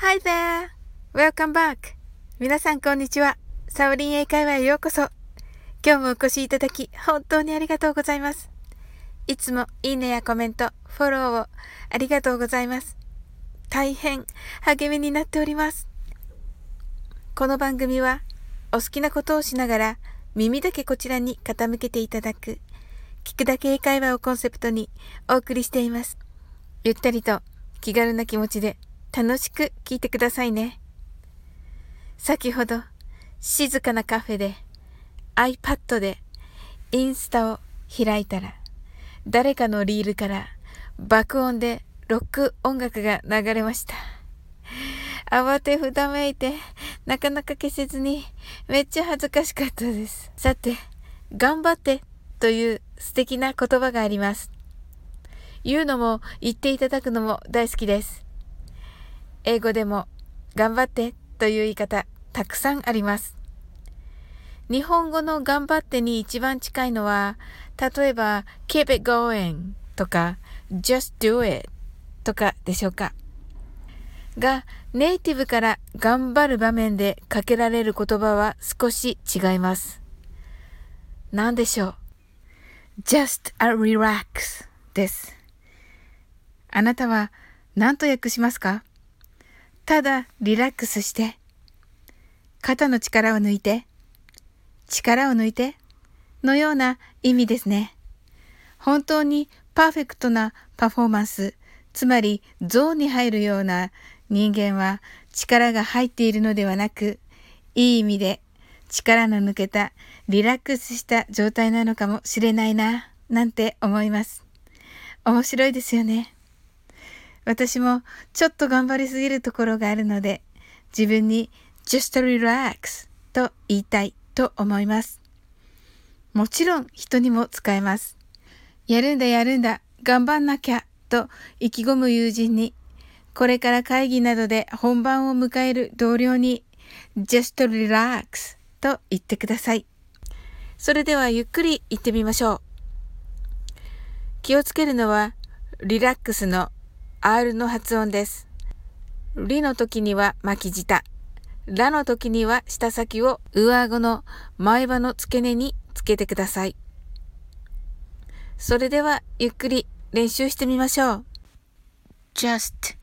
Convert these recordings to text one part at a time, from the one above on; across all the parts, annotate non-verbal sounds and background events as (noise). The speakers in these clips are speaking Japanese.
Hi there! Welcome back! 皆さんこんにちは。サウリン英会話へようこそ。今日もお越しいただき、本当にありがとうございます。いつもいいねやコメント、フォローをありがとうございます。大変励みになっております。この番組は、お好きなことをしながら、耳だけこちらに傾けていただく、聞くだけ英会話をコンセプトにお送りしています。ゆったりと気軽な気持ちで楽しく聞いてくださいね。先ほど静かなカフェで iPad でインスタを開いたら誰かのリールから爆音でロック音楽が流れました。慌てふためいてなかなか消せずにめっちゃ恥ずかしかったです。さて、頑張ってという素敵な言葉があります。言うのも言っていただくのも大好きです。英語でも頑張ってという言い方たくさんあります。日本語の頑張ってに一番近いのは、例えば keep it going とか just do it とかでしょうか。が、ネイティブから頑張る場面でかけられる言葉は少し違います。何でしょう ?just a relax です。あなたは何と訳しますか？ただリラックスして、肩の力を抜いて、力を抜いて、のような意味ですね。本当にパーフェクトなパフォーマンス、つまりゾーンに入るような人間は力が入っているのではなく、いい意味で力の抜けたリラックスした状態なのかもしれないな、なんて思います。面白いですよね。私もちょっと頑張りすぎるところがあるので、自分に just relax と言いたいと思います。もちろん人にも使えます。やるんだやるんだ、頑張んなきゃと意気込む友人に、これから会議などで本番を迎える同僚に just relax と言ってください。それではゆっくり言ってみましょう。気をつけるのはリラックスの R の発音です。リの時には巻き舌。ラの時には舌先を上顎の前歯の付け根につけてください。それではゆっくり練習してみましょう。just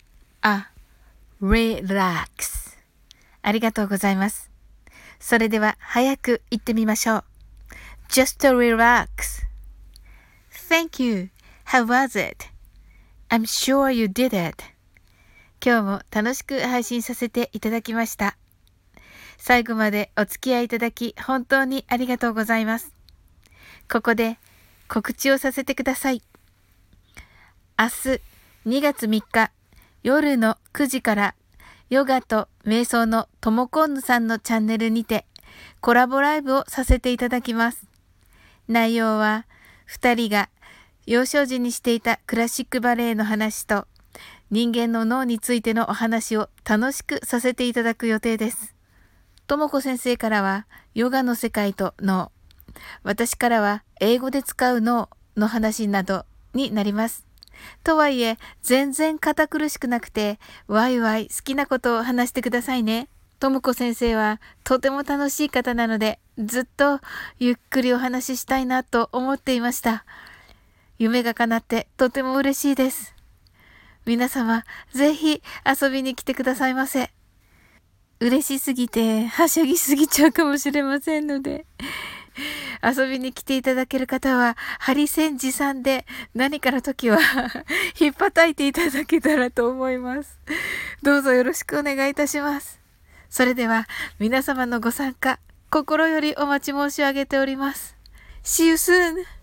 a relax ありがとうございます。それでは早く言ってみましょう。just a relax Thank you. How was it? I'm sure you did it. 今日も楽しく配信させていただきました。最後までお付き合いいただき本当にありがとうございます。ここで告知をさせてください。明日2月3日夜の9時からヨガと瞑想のともこんぬさんのチャンネルにてコラボライブをさせていただきます。内容は2人が幼少時にしていたクラシックバレエの話と人間の脳についてのお話を楽しくさせていただく予定です。ともこ先生からはヨガの世界と脳、私からは英語で使う脳の話などになります。とはいえ、全然堅苦しくなくて、ワイワイ好きなことを話してくださいね。ともこ先生はとても楽しい方なので、ずっとゆっくりお話ししたいなと思っていました。夢が叶ってとても嬉しいです。皆様、ぜひ遊びに来てくださいませ。嬉しすぎて、はしゃぎすぎちゃうかもしれませんので。遊びに来ていただける方は、ハリセン持参で何かの時は (laughs) 引っ叩いていただけたらと思います。どうぞよろしくお願いいたします。それでは、皆様のご参加、心よりお待ち申し上げております。See you soon!